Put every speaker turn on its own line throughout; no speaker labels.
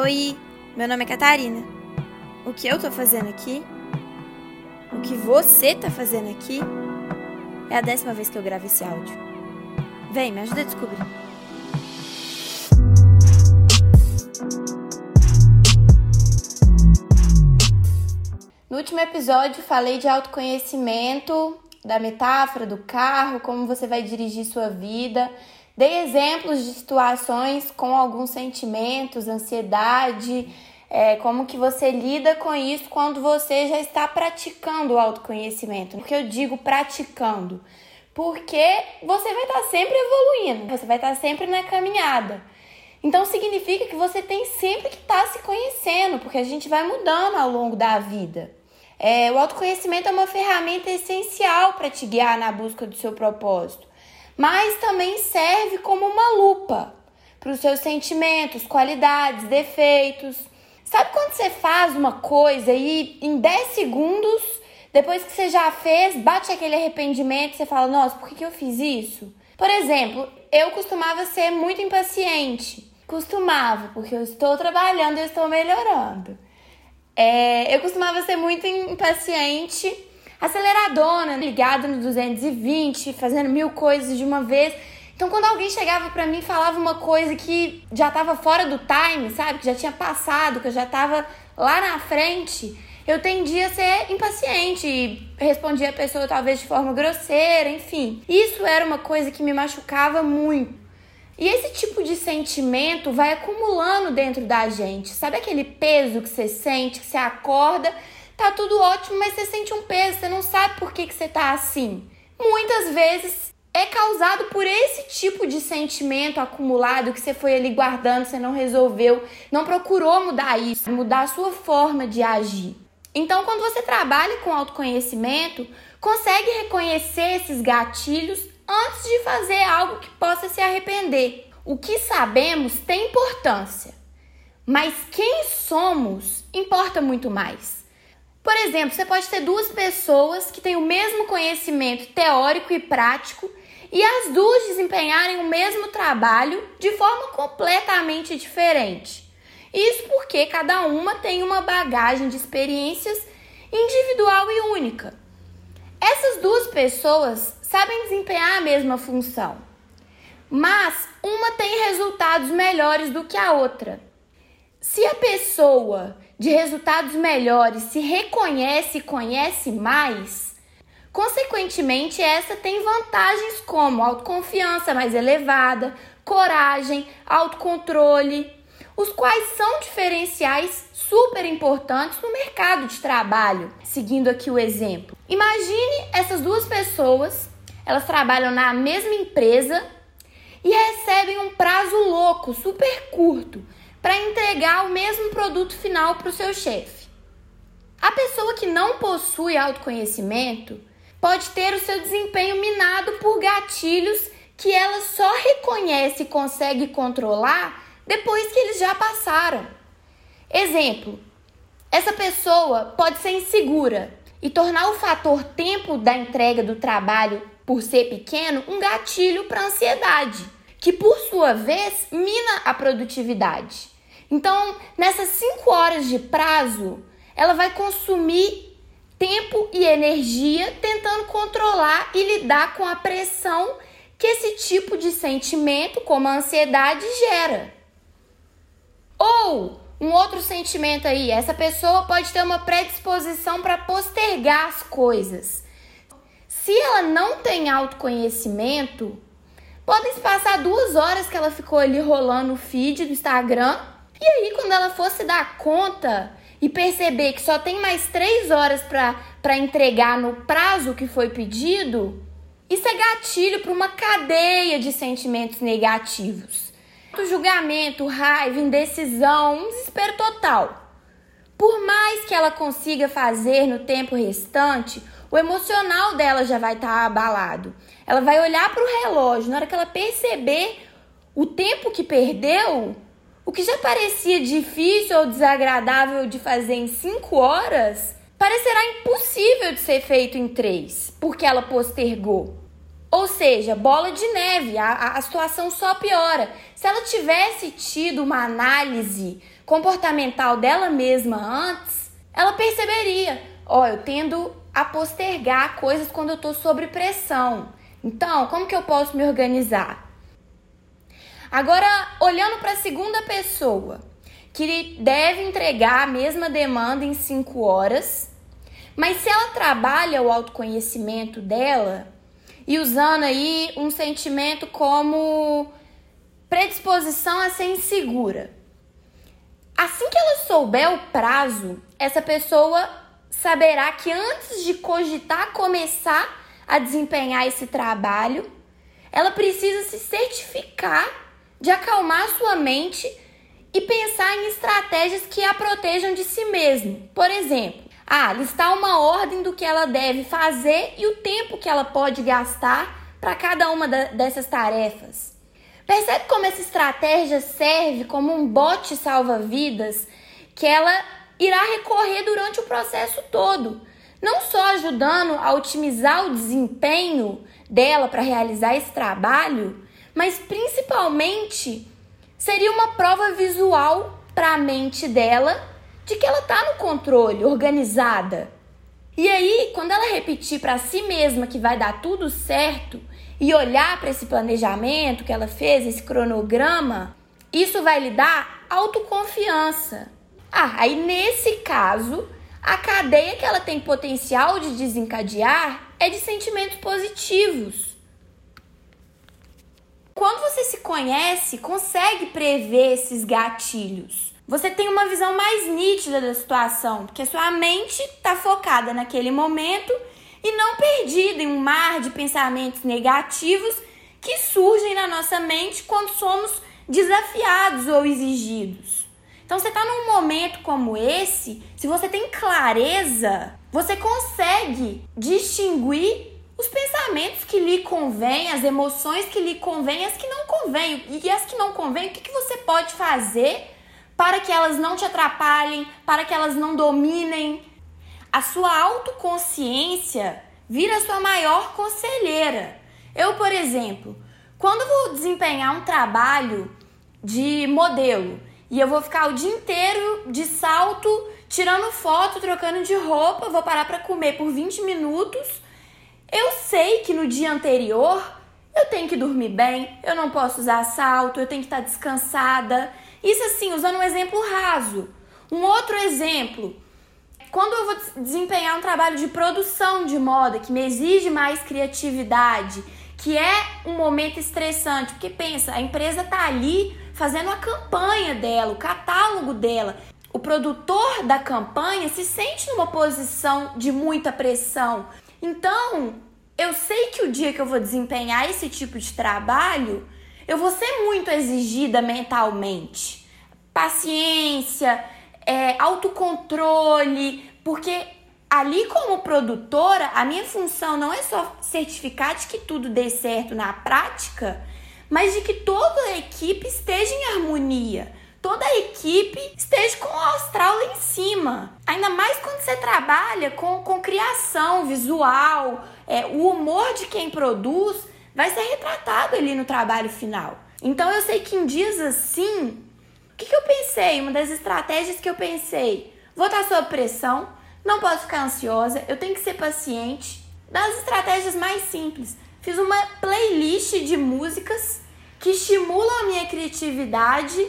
Oi, meu nome é Catarina. O que eu tô fazendo aqui? O que você tá fazendo aqui? É a décima vez que eu gravo esse áudio. Vem, me ajuda a descobrir. No último episódio falei de autoconhecimento, da metáfora do carro, como você vai dirigir sua vida. Dei exemplos de situações com alguns sentimentos, ansiedade, é, como que você lida com isso quando você já está praticando o autoconhecimento. Porque eu digo praticando? Porque você vai estar sempre evoluindo, você vai estar sempre na caminhada. Então significa que você tem sempre que estar se conhecendo, porque a gente vai mudando ao longo da vida. É, o autoconhecimento é uma ferramenta essencial para te guiar na busca do seu propósito mas também serve como uma lupa para os seus sentimentos, qualidades, defeitos. Sabe quando você faz uma coisa e em 10 segundos, depois que você já fez, bate aquele arrependimento e você fala: Nossa, por que, que eu fiz isso? Por exemplo, eu costumava ser muito impaciente. Costumava, porque eu estou trabalhando e estou melhorando. É, eu costumava ser muito impaciente aceleradona, ligada no 220, fazendo mil coisas de uma vez. Então, quando alguém chegava para mim e falava uma coisa que já estava fora do time, sabe? Que já tinha passado, que eu já estava lá na frente, eu tendia a ser impaciente e respondia a pessoa talvez de forma grosseira, enfim. Isso era uma coisa que me machucava muito. E esse tipo de sentimento vai acumulando dentro da gente. Sabe aquele peso que você sente, que você acorda tá tudo ótimo, mas você sente um peso, você não sabe por que, que você tá assim. Muitas vezes é causado por esse tipo de sentimento acumulado que você foi ali guardando, você não resolveu, não procurou mudar isso, mudar a sua forma de agir. Então, quando você trabalha com autoconhecimento, consegue reconhecer esses gatilhos antes de fazer algo que possa se arrepender. O que sabemos tem importância, mas quem somos importa muito mais. Por exemplo, você pode ter duas pessoas que têm o mesmo conhecimento teórico e prático e as duas desempenharem o mesmo trabalho de forma completamente diferente. Isso porque cada uma tem uma bagagem de experiências individual e única. Essas duas pessoas sabem desempenhar a mesma função, mas uma tem resultados melhores do que a outra. Se a pessoa de resultados melhores se reconhece e conhece mais, consequentemente, essa tem vantagens como autoconfiança mais elevada, coragem, autocontrole, os quais são diferenciais super importantes no mercado de trabalho. Seguindo aqui o exemplo. Imagine essas duas pessoas, elas trabalham na mesma empresa e recebem um prazo louco, super curto para entregar o mesmo produto final para o seu chefe. A pessoa que não possui autoconhecimento pode ter o seu desempenho minado por gatilhos que ela só reconhece e consegue controlar depois que eles já passaram. Exemplo: essa pessoa pode ser insegura e tornar o fator tempo da entrega do trabalho, por ser pequeno, um gatilho para ansiedade que por sua vez mina a produtividade. Então, nessas 5 horas de prazo, ela vai consumir tempo e energia tentando controlar e lidar com a pressão que esse tipo de sentimento, como a ansiedade, gera. Ou um outro sentimento aí, essa pessoa pode ter uma predisposição para postergar as coisas. Se ela não tem autoconhecimento, Podem se passar duas horas que ela ficou ali rolando o feed do Instagram. E aí, quando ela fosse dar conta e perceber que só tem mais três horas para entregar no prazo que foi pedido, isso é gatilho para uma cadeia de sentimentos negativos. Julgamento, raiva, indecisão, um desespero total. Por mais que ela consiga fazer no tempo restante, o emocional dela já vai estar tá abalado. Ela vai olhar para o relógio, na hora que ela perceber o tempo que perdeu, o que já parecia difícil ou desagradável de fazer em 5 horas, parecerá impossível de ser feito em 3, porque ela postergou. Ou seja, bola de neve, a, a situação só piora. Se ela tivesse tido uma análise comportamental dela mesma antes, ela perceberia: ó, oh, eu tendo a postergar coisas quando eu estou sob pressão. Então, como que eu posso me organizar? Agora, olhando para a segunda pessoa, que deve entregar a mesma demanda em 5 horas, mas se ela trabalha o autoconhecimento dela e usando aí um sentimento como predisposição a ser insegura. Assim que ela souber o prazo, essa pessoa saberá que antes de cogitar começar a desempenhar esse trabalho, ela precisa se certificar de acalmar sua mente e pensar em estratégias que a protejam de si mesmo. Por exemplo, ah, listar uma ordem do que ela deve fazer e o tempo que ela pode gastar para cada uma dessas tarefas. Percebe como essa estratégia serve como um bote salva-vidas que ela irá recorrer durante o processo todo, não só ajudando a otimizar o desempenho dela para realizar esse trabalho, mas principalmente seria uma prova visual para a mente dela de que ela está no controle, organizada. E aí, quando ela repetir para si mesma que vai dar tudo certo e olhar para esse planejamento que ela fez, esse cronograma, isso vai lhe dar autoconfiança. Ah, aí nesse caso, a cadeia que ela tem potencial de desencadear é de sentimentos positivos. Quando você se conhece, consegue prever esses gatilhos. Você tem uma visão mais nítida da situação, porque sua mente está focada naquele momento e não perdida em um mar de pensamentos negativos que surgem na nossa mente quando somos desafiados ou exigidos. Então, você está num momento como esse, se você tem clareza, você consegue distinguir os pensamentos que lhe convêm, as emoções que lhe convêm, as que não convêm. E as que não convêm, o que, que você pode fazer para que elas não te atrapalhem, para que elas não dominem? A sua autoconsciência vira sua maior conselheira. Eu, por exemplo, quando vou desempenhar um trabalho de modelo e eu vou ficar o dia inteiro de salto, tirando foto, trocando de roupa, vou parar para comer por 20 minutos. Eu sei que no dia anterior eu tenho que dormir bem, eu não posso usar salto, eu tenho que estar descansada. Isso assim, usando um exemplo raso. Um outro exemplo, quando eu vou desempenhar um trabalho de produção de moda que me exige mais criatividade, que é um momento estressante, porque pensa, a empresa tá ali fazendo a campanha dela, o catálogo dela. O produtor da campanha se sente numa posição de muita pressão. Então, eu sei que o dia que eu vou desempenhar esse tipo de trabalho, eu vou ser muito exigida mentalmente. Paciência, é, autocontrole, porque ali como produtora, a minha função não é só certificar de que tudo dê certo na prática, mas de que toda a equipe esteja em harmonia. Toda a equipe esteja com o astral lá em cima. Ainda mais quando você trabalha com, com criação visual, é, o humor de quem produz vai ser retratado ali no trabalho final. Então eu sei que em dias assim, o que, que eu pensei? Uma das estratégias que eu pensei: vou estar sob pressão, não posso ficar ansiosa, eu tenho que ser paciente. Das estratégias mais simples, Fiz uma playlist de músicas que estimulam a minha criatividade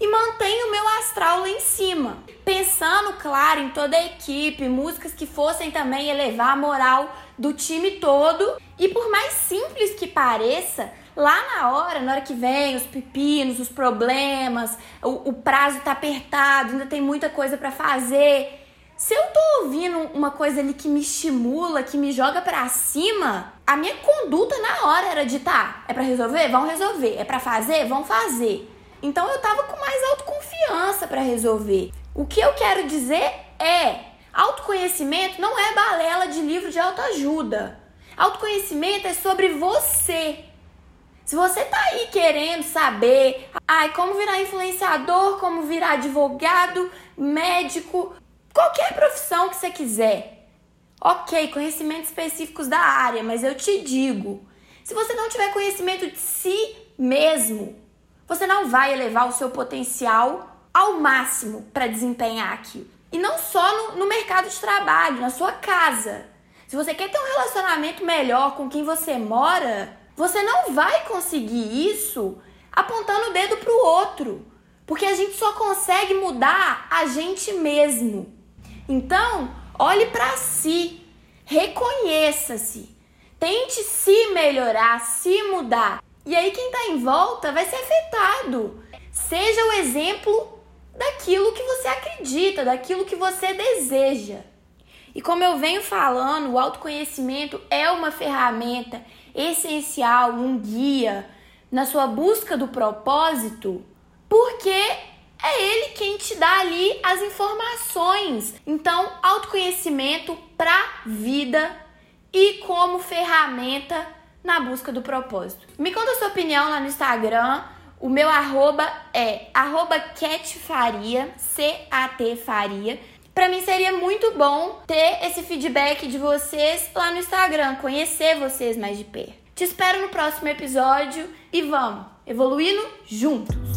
e mantém o meu astral lá em cima. Pensando, claro, em toda a equipe, músicas que fossem também elevar a moral do time todo. E por mais simples que pareça, lá na hora, na hora que vem os pepinos, os problemas, o, o prazo tá apertado, ainda tem muita coisa para fazer. Se eu tô ouvindo uma coisa ali que me estimula, que me joga para cima, a minha conduta na hora era de tá, é para resolver, vão resolver, é para fazer, vão fazer. Então eu tava com mais autoconfiança para resolver. O que eu quero dizer é, autoconhecimento não é balela de livro de autoajuda. Autoconhecimento é sobre você. Se você tá aí querendo saber, ai, como virar influenciador, como virar advogado, médico, Qualquer profissão que você quiser. Ok, conhecimentos específicos da área, mas eu te digo: Se você não tiver conhecimento de si mesmo, você não vai elevar o seu potencial ao máximo para desempenhar aquilo. E não só no, no mercado de trabalho, na sua casa. Se você quer ter um relacionamento melhor com quem você mora, você não vai conseguir isso apontando o dedo para o outro, porque a gente só consegue mudar a gente mesmo. Então, olhe para si, reconheça-se, tente se melhorar, se mudar. E aí quem está em volta vai ser afetado. Seja o exemplo daquilo que você acredita, daquilo que você deseja. E como eu venho falando, o autoconhecimento é uma ferramenta essencial, um guia na sua busca do propósito, porque é ele quem te dá ali as informações. Então, autoconhecimento para vida e como ferramenta na busca do propósito. Me conta a sua opinião lá no Instagram. O meu arroba é arroba catfaria, C-A-T Faria. Para mim seria muito bom ter esse feedback de vocês lá no Instagram, conhecer vocês mais de perto. Te espero no próximo episódio e vamos evoluindo juntos!